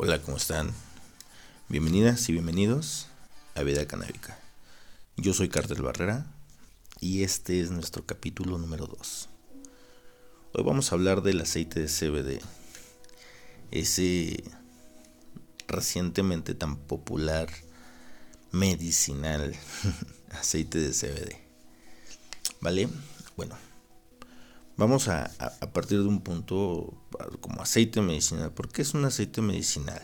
Hola, ¿cómo están? Bienvenidas y bienvenidos a Vida Canábica. Yo soy Cartel Barrera y este es nuestro capítulo número 2. Hoy vamos a hablar del aceite de CBD, ese recientemente tan popular medicinal aceite de CBD. ¿Vale? Bueno, Vamos a, partir de un punto como aceite medicinal. ¿Por qué es un aceite medicinal?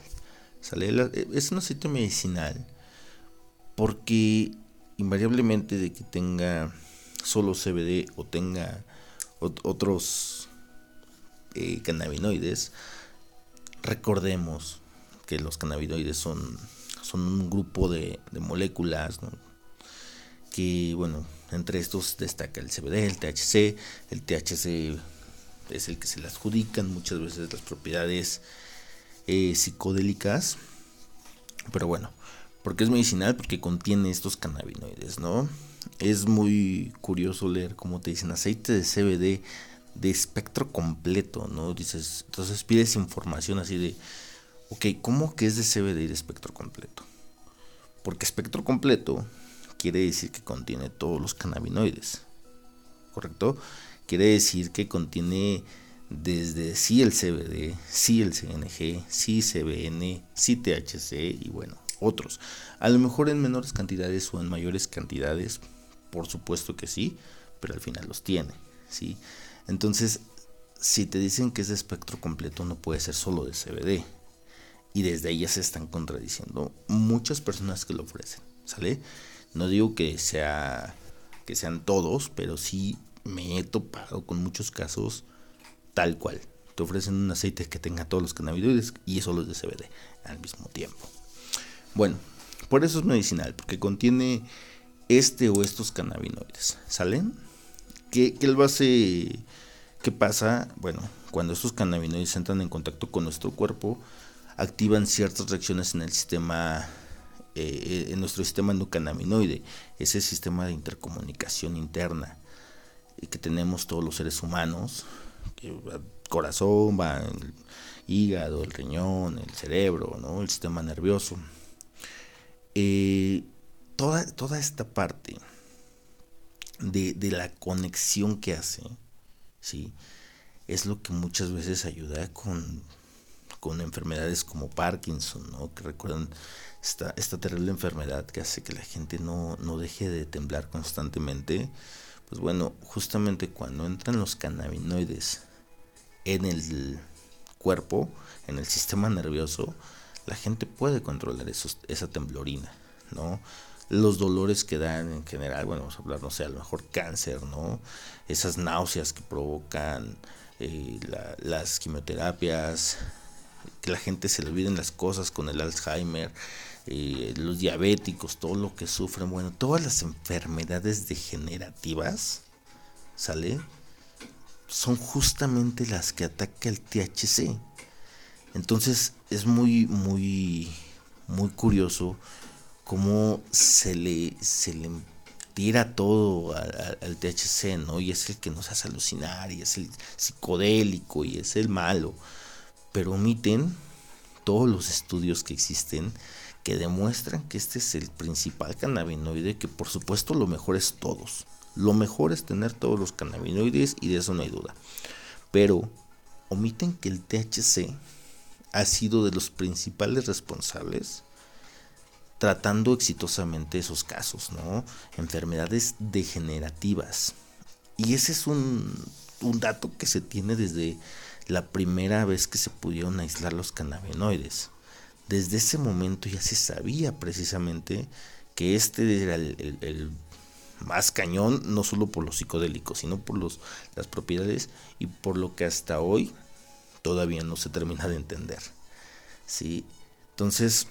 Es un aceite medicinal porque invariablemente de que tenga solo CBD o tenga otros eh, cannabinoides, recordemos que los cannabinoides son, son un grupo de, moléculas que, bueno, entre estos destaca el CBD, el THC. El THC es el que se le adjudican muchas veces las propiedades eh, psicodélicas. Pero bueno, porque es medicinal, porque contiene estos cannabinoides, ¿no? Es muy curioso leer cómo te dicen aceite de CBD de espectro completo, ¿no? Dices, entonces pides información así de, ok, ¿cómo que es de CBD y de espectro completo? Porque espectro completo quiere decir que contiene todos los cannabinoides. ¿Correcto? Quiere decir que contiene desde sí el CBD, sí el CNG, sí CBN, sí THC y bueno, otros. A lo mejor en menores cantidades o en mayores cantidades, por supuesto que sí, pero al final los tiene, ¿sí? Entonces, si te dicen que es de espectro completo, no puede ser solo de CBD. Y desde ahí ya se están contradiciendo muchas personas que lo ofrecen, ¿sale? No digo que sea que sean todos, pero sí me he topado con muchos casos tal cual. Te ofrecen un aceite que tenga todos los cannabinoides y eso los de CBD al mismo tiempo. Bueno, por eso es medicinal, porque contiene este o estos cannabinoides. ¿Salen? ¿Qué, qué base? ¿Qué pasa? Bueno, cuando estos cannabinoides entran en contacto con nuestro cuerpo, activan ciertas reacciones en el sistema eh, en nuestro sistema endocannabinoide, ese sistema de intercomunicación interna que tenemos todos los seres humanos, el corazón, el hígado, el riñón, el cerebro, ¿no? el sistema nervioso. Eh, toda, toda esta parte de, de, la conexión que hace, ¿sí? es lo que muchas veces ayuda con, con enfermedades como Parkinson, ¿no? que recuerdan esta, esta terrible enfermedad que hace que la gente no, no deje de temblar constantemente, pues bueno, justamente cuando entran los cannabinoides en el cuerpo, en el sistema nervioso, la gente puede controlar esa temblorina, ¿no? Los dolores que dan en general, bueno, vamos a hablar, no sé, a lo mejor cáncer, ¿no? Esas náuseas que provocan eh, las quimioterapias, que la gente se le olviden las cosas con el Alzheimer, eh, los diabéticos, todo lo que sufren, bueno, todas las enfermedades degenerativas, ¿sale? Son justamente las que ataca el THC. Entonces es muy, muy, muy curioso cómo se le, se le tira todo al, al, THC, ¿no? Y es el que nos hace alucinar, y es el psicodélico, y es el malo. Pero omiten todos los estudios que existen que demuestran que este es el principal cannabinoide, que por supuesto lo mejor es todos. Lo mejor es tener todos los cannabinoides y de eso no hay duda. Pero omiten que el THC ha sido de los principales responsables tratando exitosamente esos casos, ¿no? Enfermedades degenerativas. Y ese es un, un dato que se tiene desde la primera vez que se pudieron aislar los cannabinoides desde ese momento ya se sabía precisamente que este era el, más cañón, no solo por los psicodélicos, sino por los, las propiedades y por lo que hasta hoy todavía no se termina de entender. ¿sí? Entonces,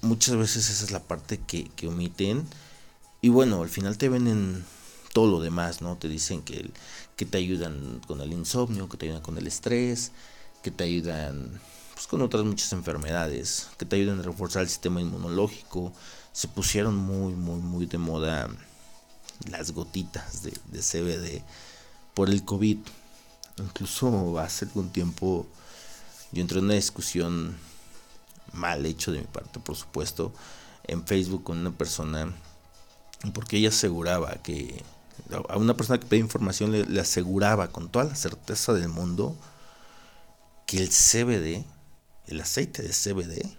muchas veces esa es la parte que, omiten. Y bueno, al final te venden todo lo demás, ¿no? Te dicen que, que te ayudan con el insomnio, que te ayudan con el estrés, que te ayudan pues, con otras muchas enfermedades que te ayudan a reforzar el sistema inmunológico. Se pusieron muy, muy, muy de moda las gotitas de, CBD por el COVID. Incluso hace algún tiempo yo entré en una discusión mal hecho de mi parte, por supuesto, en Facebook con una persona, porque ella aseguraba que a una persona que pedía información le, aseguraba con toda la certeza del mundo que el CBD, el aceite de CBD,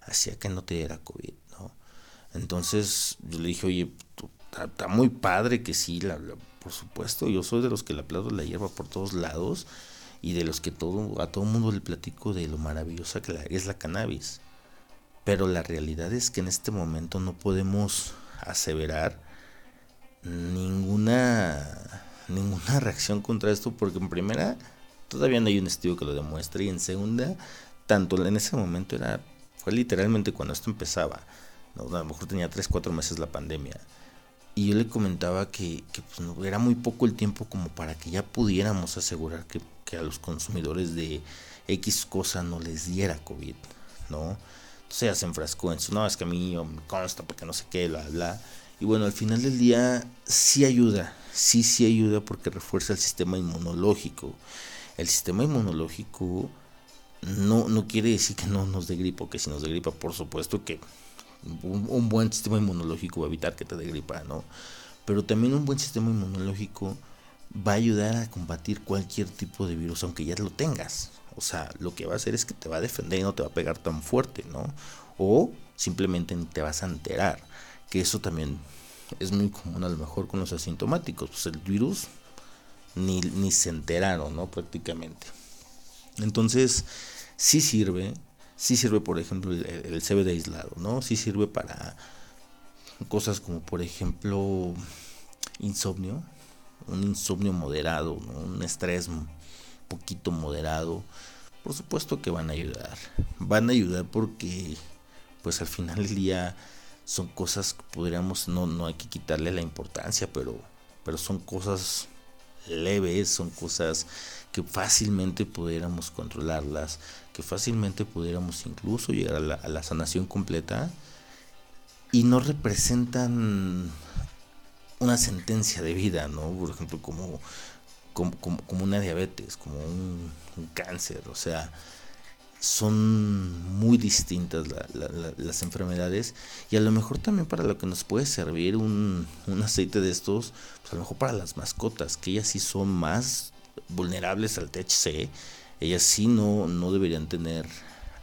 hacía que no te diera COVID, ¿no? Entonces yo le dije, oye, está muy padre que sí, la, por supuesto, yo soy de los que le aplaudo la hierba por todos lados y de los que todo, a todo mundo le platico de lo maravillosa que es la cannabis. Pero la realidad es que en este momento no podemos aseverar ninguna ninguna reacción contra esto porque en primera todavía no hay un estudio que lo demuestre y en segunda tanto en ese momento era fue literalmente cuando esto empezaba a lo mejor tenía 3 4 meses la pandemia y yo le comentaba que, pues, no, era muy poco el tiempo como para que ya pudiéramos asegurar que, a los consumidores de X cosa no les diera COVID, ¿no? Entonces ella se enfrascó en eso, no, es que a mí me consta porque no sé qué, bla, bla. Y bueno, al final del día sí ayuda, sí, sí ayuda porque refuerza el sistema inmunológico. El sistema inmunológico no, no quiere decir que no nos dé gripa, que si nos dé gripa, por supuesto que un, buen sistema inmunológico va a evitar que te dé gripa, ¿no? Pero también un buen sistema inmunológico va a ayudar a combatir cualquier tipo de virus, aunque ya lo tengas. O sea, lo que va a hacer es que te va a defender y no te va a pegar tan fuerte, ¿no? O simplemente te vas a enterar, que eso también es muy común a lo mejor con los asintomáticos. Pues el virus ni, ni se enteraron, ¿no? Prácticamente. Entonces, sí sirve, sí sirve, por ejemplo, el, CBD aislado, ¿no? Sí sirve para cosas como, por ejemplo, insomnio, un insomnio moderado, un estrés un poquito moderado. Por supuesto que van a ayudar. Van a ayudar porque, pues al final del día, son cosas que podríamos, no, no hay que quitarle la importancia, pero, pero son cosas leves, son cosas que fácilmente pudiéramos controlarlas, que fácilmente pudiéramos incluso llegar a la, sanación completa y no representan una sentencia de vida, ¿no? Por ejemplo, como, como, una diabetes, como un, cáncer, o sea, son muy distintas las enfermedades y a lo mejor también para lo que nos puede servir un, un aceite de estos, pues a lo mejor para las mascotas, que ellas sí son más vulnerables al THC, ellas sí no, no deberían tener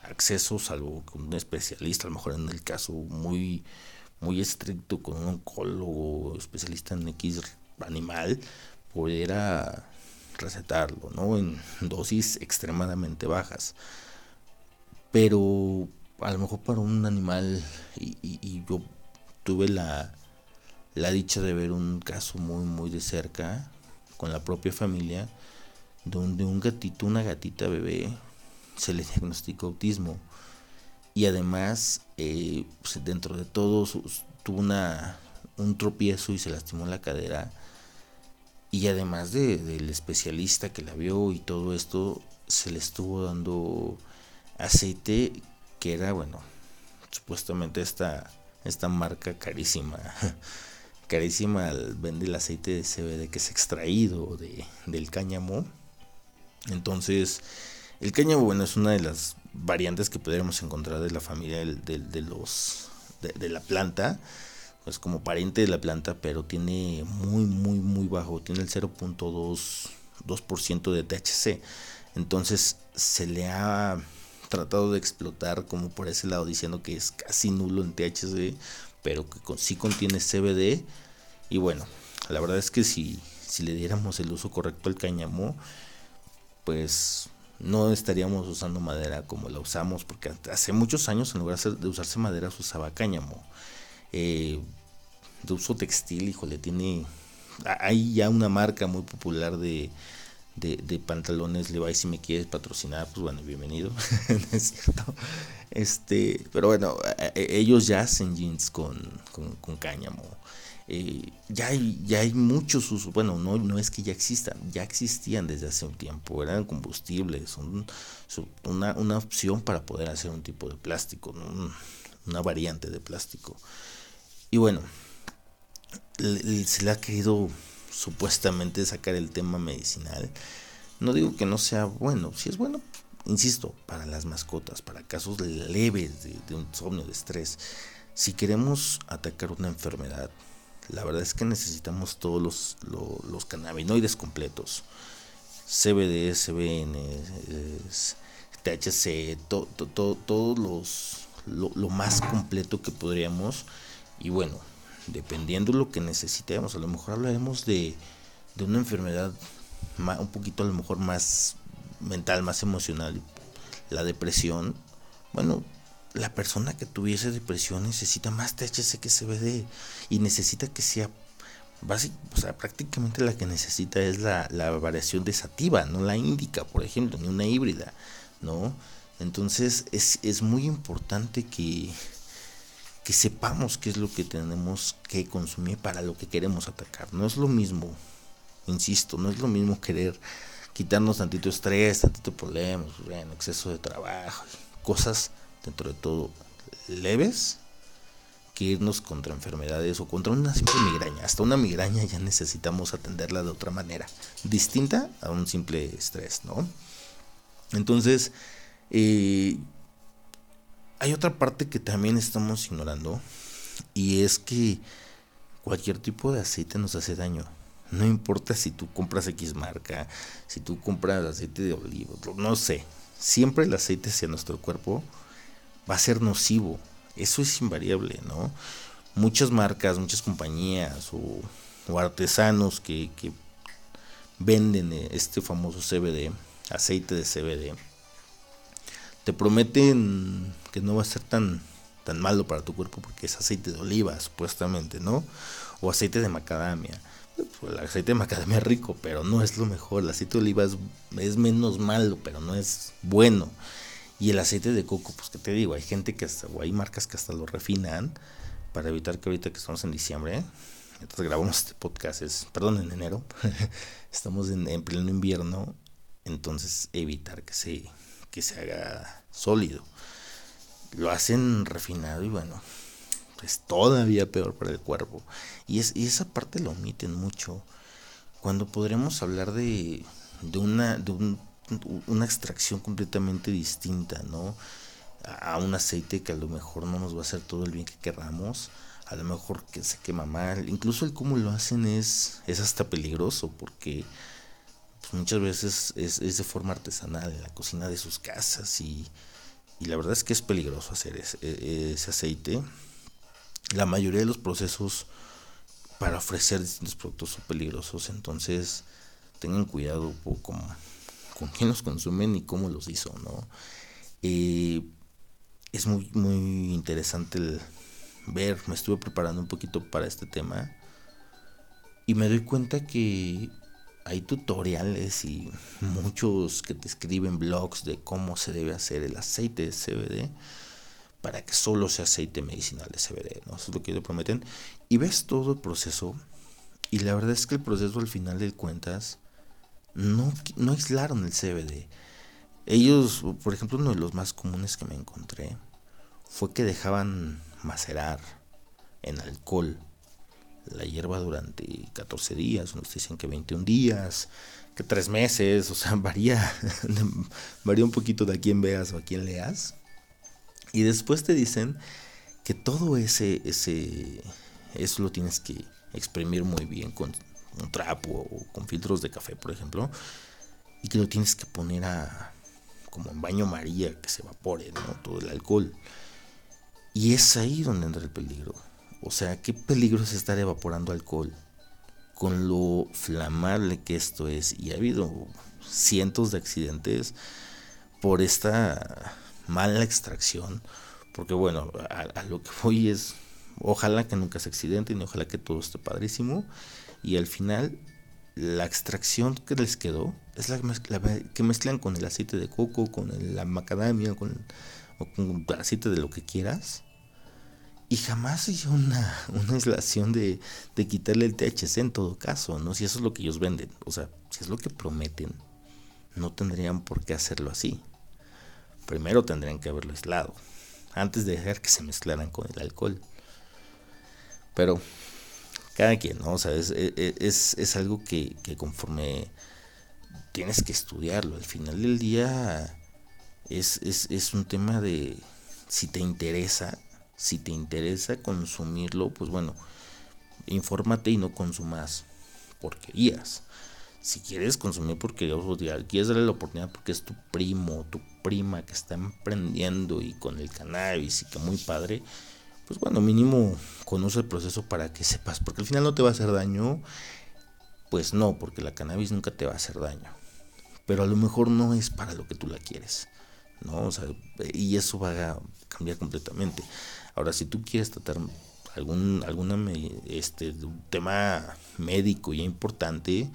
acceso, salvo con un especialista, a lo mejor en el caso muy, muy estricto, con un oncólogo especialista en X animal, pudiera recetarlo, ¿no? En dosis extremadamente bajas. Pero a lo mejor para un animal, y, yo tuve la, la dicha de ver un caso muy, muy de cerca, con la propia familia, donde un gatito, una gatita bebé, se le diagnosticó autismo. Y además, eh, pues, dentro de todo, tuvo una, un tropiezo y se lastimó la cadera. Y además de, del especialista que la vio y todo esto, se le estuvo dando aceite que era, bueno, supuestamente esta, esta marca carísima. carísima vende el aceite de CBD que es extraído de, del cáñamo entonces, el cáñamo, bueno, es una de las variantes que podríamos encontrar de la familia de, los de, la planta, pues como pariente de la planta, pero tiene muy, muy, muy bajo, tiene el 0.2% de THC. Entonces, se le ha tratado de explotar como por ese lado, diciendo que es casi nulo en THC, pero que sí contiene CBD. Y bueno, la verdad es que si, si le diéramos el uso correcto al cáñamo, pues no estaríamos usando madera como la usamos, porque hace muchos años en lugar de usarse madera se usaba cáñamo. Eh, de uso textil, híjole, tiene... Hay ya una marca muy popular de, de, pantalones Levi, si me quieres patrocinar, pues bueno, bienvenido. Este, pero bueno, ellos ya hacen jeans con, con, con cáñamo. Eh, ya, hay, ya hay muchos usos, bueno, no, no es que ya existan, ya existían desde hace un tiempo, eran combustibles, son, una, una, opción para poder hacer un tipo de plástico, una variante de plástico. Y bueno, se le ha querido supuestamente sacar el tema medicinal. No digo que no sea bueno, si es bueno, insisto, para las mascotas, para casos leves de, de insomnio, de estrés, si queremos atacar una enfermedad, la verdad es que necesitamos todos los, los, cannabinoides completos. CBD, CBN, THC, todos los lo, más completo que podríamos. Y bueno, dependiendo de lo que necesitemos, a lo mejor hablaremos de, de una enfermedad un poquito a lo mejor más mental, más emocional, la depresión. Bueno, la persona que tuviese depresión necesita más THC que CBD y necesita que sea básico, o sea, prácticamente la que necesita es la, la variación de sativa, no la índica, por ejemplo, ni una híbrida, ¿no? Entonces es, es muy importante que, que sepamos qué es lo que tenemos que consumir para lo que queremos atacar. No es lo mismo, insisto, no es lo mismo querer quitarnos tantito estrés, tantito problemas, bueno, exceso de trabajo, cosas dentro de todo leves que irnos contra enfermedades o contra una simple migraña. Hasta una migraña ya necesitamos atenderla de otra manera, distinta a un simple estrés, ¿no? Entonces, eh, hay otra parte que también estamos ignorando y es que cualquier tipo de aceite nos hace daño. No importa si tú compras X marca, si tú compras aceite de olivo, no sé. Siempre el aceite hacia nuestro cuerpo va a ser nocivo. Eso es invariable, ¿no? Muchas marcas, muchas compañías o, artesanos que, que, venden este famoso CBD, aceite de CBD, te prometen que no va a ser tan, tan malo para tu cuerpo porque es aceite de oliva, supuestamente, ¿no? O aceite de macadamia. Pues, el aceite de macadamia es rico, pero no es lo mejor. El aceite de oliva es, menos malo, pero no es bueno. Y el aceite de coco, pues que te digo, hay gente que hasta, o hay marcas que hasta lo refinan para evitar que ahorita que estamos en diciembre, entonces grabamos este podcast, es, perdón, en enero, estamos en, pleno invierno, entonces evitar que se, que se haga sólido. Lo hacen refinado y bueno, es todavía peor para el cuerpo. Y, es, y esa parte lo omiten mucho. Cuando podremos hablar de, de, una, de un una extracción completamente distinta, ¿no? A un aceite que a lo mejor no nos va a hacer todo el bien que querramos, a lo mejor que se quema mal, incluso el cómo lo hacen es, es hasta peligroso porque pues, muchas veces es, de forma artesanal en la cocina de sus casas y, la verdad es que es peligroso hacer ese, e, aceite. La mayoría de los procesos para ofrecer distintos productos son peligrosos, entonces tengan cuidado como con quién los consumen y cómo los hizo, ¿no? Eh, es muy, muy interesante el ver, me estuve preparando un poquito para este tema y me doy cuenta que hay tutoriales y muchos que te escriben blogs de cómo se debe hacer el aceite de CBD para que solo sea aceite medicinal de CBD, ¿no? Eso es lo que ellos prometen. Y ves todo el proceso y la verdad es que el proceso al final de cuentas no, no aislaron el CBD. Ellos, por ejemplo, uno de los más comunes que me encontré fue que dejaban macerar en alcohol la hierba durante 14 días, unos dicen que 21 días, que 3 meses, o sea, varía, varía un poquito de a quién veas o a quién leas. Y después te dicen que todo ese, ese, eso lo tienes que exprimir muy bien con un trapo o con filtros de café, por ejemplo, y que lo tienes que poner a como en baño María, que se evapore, ¿no? Todo el alcohol. Y es ahí donde entra el peligro. O sea, ¿qué peligro es estar evaporando alcohol? Con lo flamable que esto es. Y ha habido cientos de accidentes por esta mala extracción. Porque bueno, a, lo que voy es, ojalá que nunca se accidente y ojalá que todo esté padrísimo y al final la extracción que les quedó es la, que mezclan con el aceite de coco, con la macadamia, con, o con el aceite de lo que quieras. Y jamás hizo una, una aislación de, de quitarle el THC en todo caso, ¿no? Si eso es lo que ellos venden, o sea, si es lo que prometen, no tendrían por qué hacerlo así. Primero tendrían que haberlo aislado, antes de dejar que se mezclaran con el alcohol. Pero cada quien, ¿no? O sea, es, e, e, es, es algo que, que, conforme tienes que estudiarlo, al final del día es, es un tema de si te interesa, si te interesa consumirlo, pues bueno, infórmate y no consumas porquerías. Si quieres consumir porquerías, quieres darle la oportunidad porque es tu primo, tu prima que está emprendiendo y con el cannabis y que muy padre, pues bueno, mínimo conoce el proceso para que sepas, porque al final no te va a hacer daño, pues no, porque la cannabis nunca te va a hacer daño, pero a lo mejor no es para lo que tú la quieres, ¿no? O sea, y eso va a cambiar completamente. Ahora, si tú quieres tratar algún este tema médico ya importante,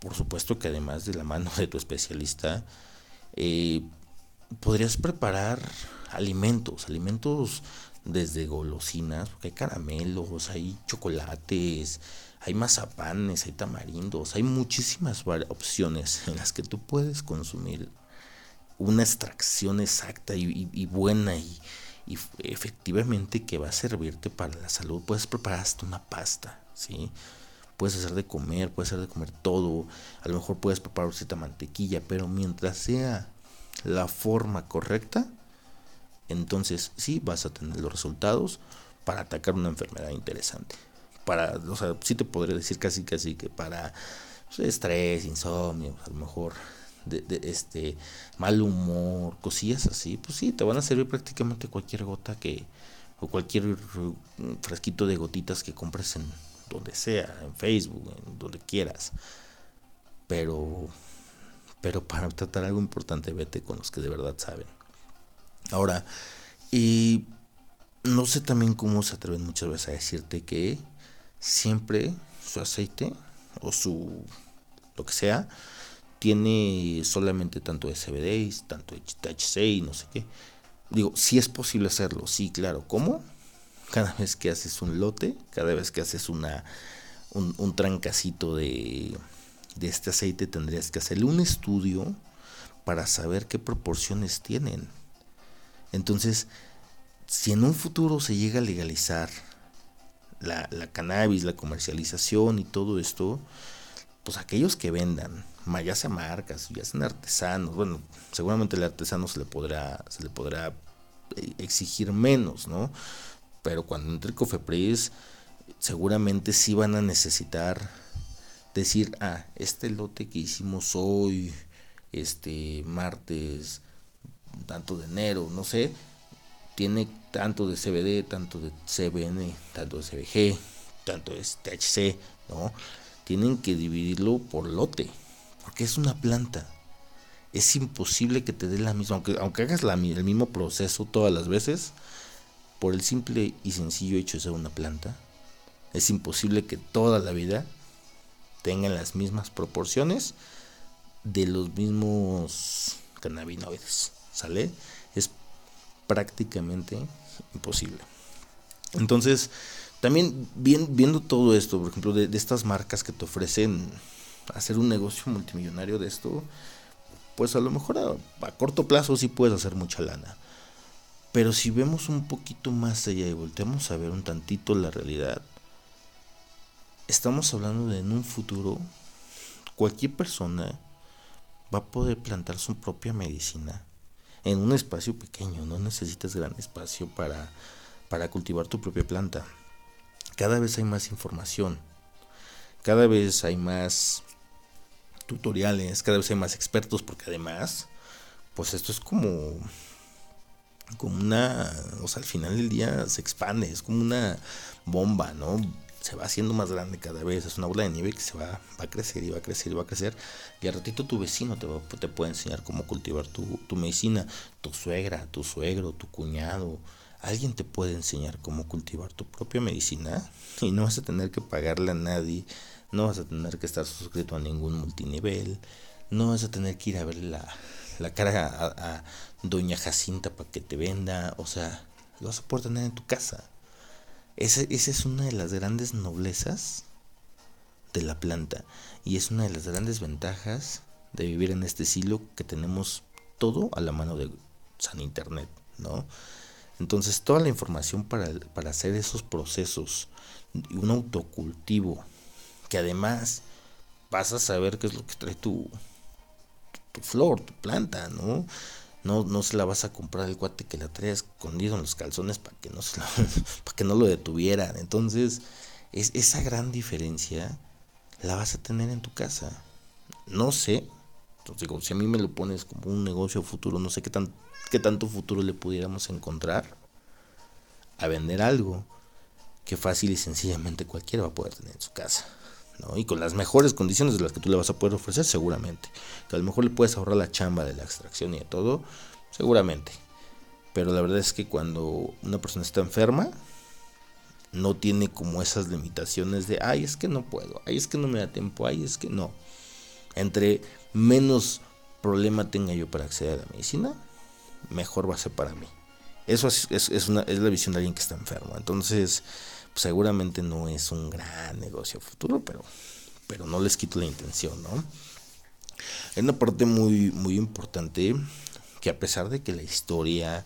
por supuesto que además de la mano de tu especialista, eh, podrías preparar alimentos, alimentos desde golosinas, porque hay caramelos, hay chocolates, hay mazapanes, hay tamarindos, hay muchísimas opciones en las que tú puedes consumir una extracción exacta y, buena y, efectivamente que va a servirte para la salud. Puedes preparar hasta una pasta, ¿sí? Puedes hacer de comer, puedes hacer de comer todo. A lo mejor puedes preparar cierta mantequilla, pero mientras sea la forma correcta, entonces sí vas a tener los resultados para atacar una enfermedad interesante. Para, o sea, sí te podría decir casi casi que para pues, estrés, insomnio, a lo mejor de, este mal humor, cosillas así, pues sí, te van a servir prácticamente cualquier gota que o cualquier frasquito de gotitas que compres en donde sea, en Facebook, en donde quieras. Pero pero para tratar algo importante vete con los que de verdad saben. Ahora, y no sé también cómo se atreven muchas veces a decirte que siempre su aceite o su lo que sea tiene solamente tanto CBD, tanto THC y no sé qué. Digo, si es posible hacerlo, sí, claro. ¿Cómo? Cada vez que haces un lote, cada vez que haces una un, un trancacito de, de este aceite tendrías que hacerle un estudio para saber qué proporciones tienen. Entonces, si en un futuro se llega a legalizar la, cannabis, la comercialización y todo esto, pues aquellos que vendan, ya sea marcas, ya sean artesanos, bueno, seguramente el artesano se le podrá, se le podrá eh, exigir menos, ¿no? Pero cuando entre Cofepris, seguramente sí van a necesitar decir, ah, este lote que hicimos hoy, este martes, tanto de enero, no sé, tiene tanto de CBD, tanto de CBN, tanto de CBG, tanto de THC, ¿no? Tienen que dividirlo por lote, porque es una planta. Es imposible que te dé la misma, aunque, aunque hagas la, el mismo proceso todas las veces, por el simple y sencillo hecho de ser una planta, es imposible que toda la vida tengan las mismas proporciones de los mismos cannabinoides. ¿Sale? Es prácticamente imposible. Entonces, también viendo todo esto, por ejemplo, de, estas marcas que te ofrecen hacer un negocio multimillonario de esto, pues a lo mejor a, corto plazo sí puedes hacer mucha lana. Pero si vemos un poquito más allá y volteamos a ver un tantito la realidad, estamos hablando de en un futuro cualquier persona va a poder plantar su propia medicina en un espacio pequeño, no necesitas gran espacio para, para cultivar tu propia planta. Cada vez hay más información, cada vez hay más tutoriales, cada vez hay más expertos, porque además, pues esto es como, como una, o sea, al final del día se expande, es como una bomba, ¿no? se va haciendo más grande cada vez, es una bola de nieve que se va, va a crecer y va a crecer y va a crecer. Y al ratito tu vecino te, te puede enseñar cómo cultivar tu, tu medicina, tu suegra, tu suegro, tu cuñado. Alguien te puede enseñar cómo cultivar tu propia medicina y no vas a tener que pagarle a nadie, no vas a tener que estar suscrito a ningún multinivel, no vas a tener que ir a ver la, la cara a, doña Jacinta para que te venda, o sea, lo vas a poder tener en tu casa. Esa, es una de las grandes noblezas de la planta y es una de las grandes ventajas de vivir en este siglo que tenemos todo a la mano de San Internet, ¿no? Entonces toda la información para, para hacer esos procesos, un autocultivo, que además vas a saber qué es lo que trae tu, flor, tu planta, ¿no? no, no se la vas a comprar el cuate que la trae escondido en los calzones para que no se para que no lo detuvieran. Entonces, es, esa gran diferencia la vas a tener en tu casa. No sé, entonces digo, si a mí me lo pones como un negocio futuro, no sé qué, tan, qué tanto futuro le pudiéramos encontrar a vender algo que fácil y sencillamente cualquiera va a poder tener en su casa. ¿No? Y con las mejores condiciones de las que tú le vas a poder ofrecer, seguramente. Que a lo mejor le puedes ahorrar la chamba de la extracción y de todo, seguramente. Pero la verdad es que cuando una persona está enferma, no tiene como esas limitaciones de, ay, es que no puedo, ay, es que no me da tiempo, ay, es que no. Entre menos problema tenga yo para acceder a la medicina, mejor va a ser para mí. Eso es, una, es la visión de alguien que está enfermo. Entonces, seguramente no es un gran negocio futuro, pero, pero no les quito la intención, ¿no? Hay una parte muy, muy importante que a pesar de que la historia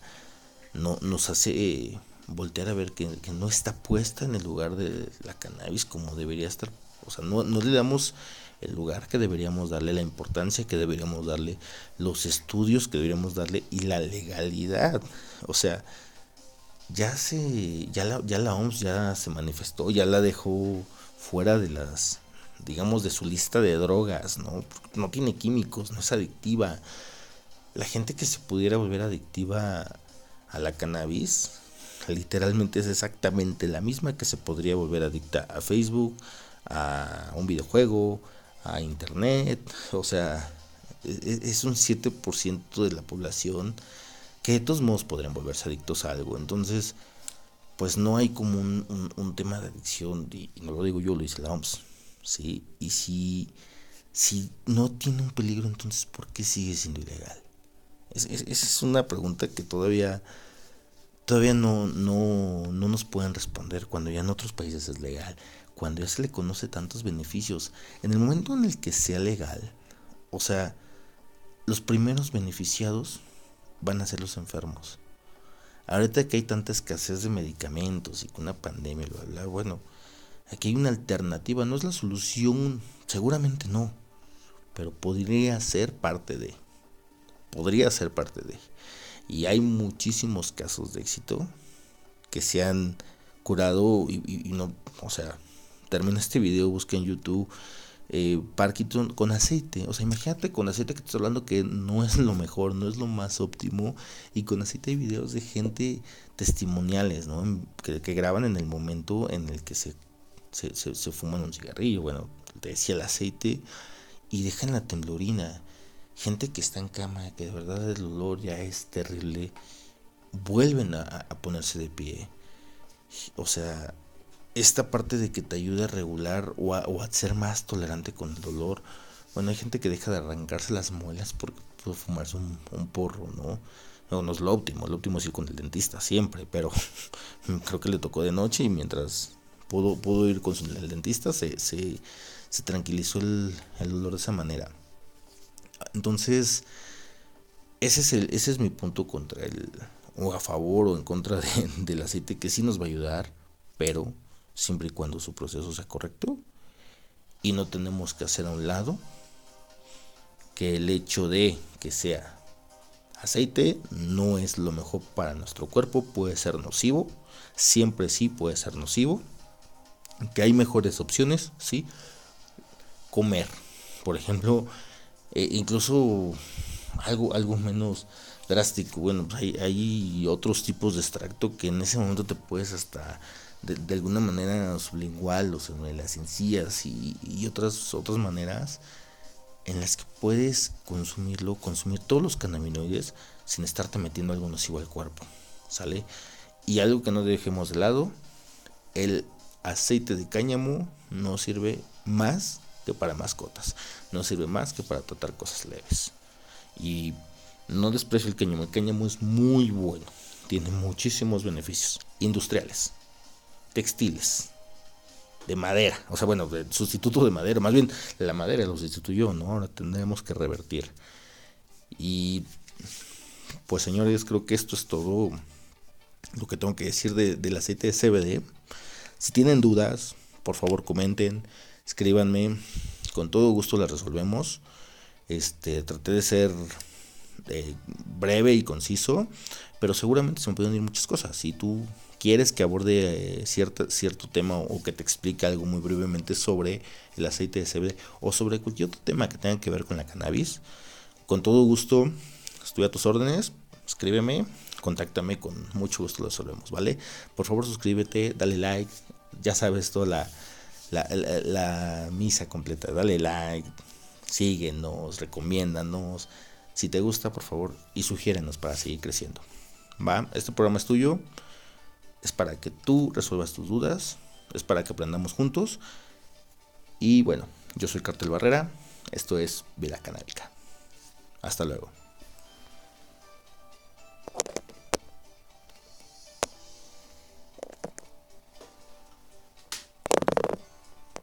no, nos hace voltear a ver que, no está puesta en el lugar de la cannabis como debería estar, o sea, no, no le damos el lugar que deberíamos darle, la importancia que deberíamos darle, los estudios que deberíamos darle y la legalidad. O sea, ya se ya la, OMS ya se manifestó, ya la dejó fuera de las digamos de su lista de drogas, ¿no? No tiene químicos, no es adictiva. La gente que se pudiera volver adictiva a la cannabis literalmente es exactamente la misma que se podría volver adicta a Facebook, a un videojuego, a internet, o sea, e, e, es un 7% de la población que de todos modos podrían volverse adictos a algo. Entonces, pues no hay como un, tema de adicción, y, no lo digo yo, lo dice la OMS, ¿sí? Y si, si no tiene un peligro, entonces, ¿por qué sigue siendo ilegal? esa es una pregunta que todavía, todavía no, no, no nos pueden responder cuando ya en otros países es legal cuando ya se le conoce tantos beneficios, en el momento en el que sea legal, o sea, los primeros beneficiados van a ser los enfermos. Ahorita que hay tanta escasez de medicamentos y con una pandemia, bla, bla, bueno, aquí hay una alternativa, no es la solución, seguramente no, pero podría ser parte de, podría ser parte de. Y hay muchísimos casos de éxito que se han curado y, y no, o sea, termina este video, busca en YouTube eh, Parkinson con aceite. O sea, imagínate con aceite que te estoy hablando que no es lo mejor, no es lo más óptimo. Y con aceite hay videos de gente testimoniales, ¿no? Que, graban en el momento en el que se, se, se, fuman un cigarrillo. Bueno, te decía el aceite y dejan la temblorina. Gente que está en cama, que de verdad el olor ya es terrible, vuelven a, a ponerse de pie. O sea, esta parte de que te ayude a regular o a, ser más tolerante con el dolor. Bueno, hay gente que deja de arrancarse las muelas porque puede fumarse un, porro, ¿no? ¿no? No es lo óptimo, lo óptimo es ir con el dentista siempre, pero creo que le tocó de noche y mientras pudo, pudo ir con el dentista se, se, tranquilizó el, dolor de esa manera. Entonces, ese es, el, ese es mi punto contra el, o a favor o en contra del aceite que sí nos va a ayudar, pero siempre y cuando su proceso sea correcto. Y no tenemos que hacer a un lado que el hecho de que sea aceite no es lo mejor para nuestro cuerpo, puede ser nocivo, siempre sí puede ser nocivo, que hay mejores opciones, sí, comer, por ejemplo, eh, incluso algo, algo menos drástico, bueno, hay, hay otros tipos de extracto que en ese momento te puedes hasta de, alguna manera sublingual o sobre las encías y, otras, otras maneras en las que puedes consumirlo, consumir todos los cannabinoides sin estarte metiendo algo nocivo al cuerpo, ¿sale? Y algo que no dejemos de lado, el aceite de cáñamo no sirve más que para mascotas, no sirve más que para tratar cosas leves. Y no desprecio el cáñamo, el cáñamo es muy bueno, tiene muchísimos beneficios industriales textiles de madera, o sea, bueno, de sustituto de madera, más bien la madera lo sustituyó, ¿no? Ahora tendremos que revertir. Y pues señores, creo que esto es todo lo que tengo que decir de, del aceite de CBD. Si tienen dudas, por favor comenten, escríbanme, con todo gusto las resolvemos. Este, traté de ser eh, breve y conciso, pero seguramente se me pueden ir muchas cosas. Si tú quieres que aborde eh, cierto, cierto tema o que te explique algo muy brevemente sobre el aceite de CBD o sobre cualquier otro tema que tenga que ver con la cannabis, con todo gusto estoy a tus órdenes, escríbeme, contáctame, con mucho gusto lo resolvemos, ¿vale? Por favor suscríbete, dale like, ya sabes toda la, la, la misa completa, dale like, síguenos, recomiéndanos, si te gusta por favor y sugiérenos para seguir creciendo. ¿Va? Este programa es tuyo es para que tú resuelvas tus dudas, es para que aprendamos juntos. Y bueno, yo soy Cartel Barrera, esto es Vida Canábica. Hasta luego.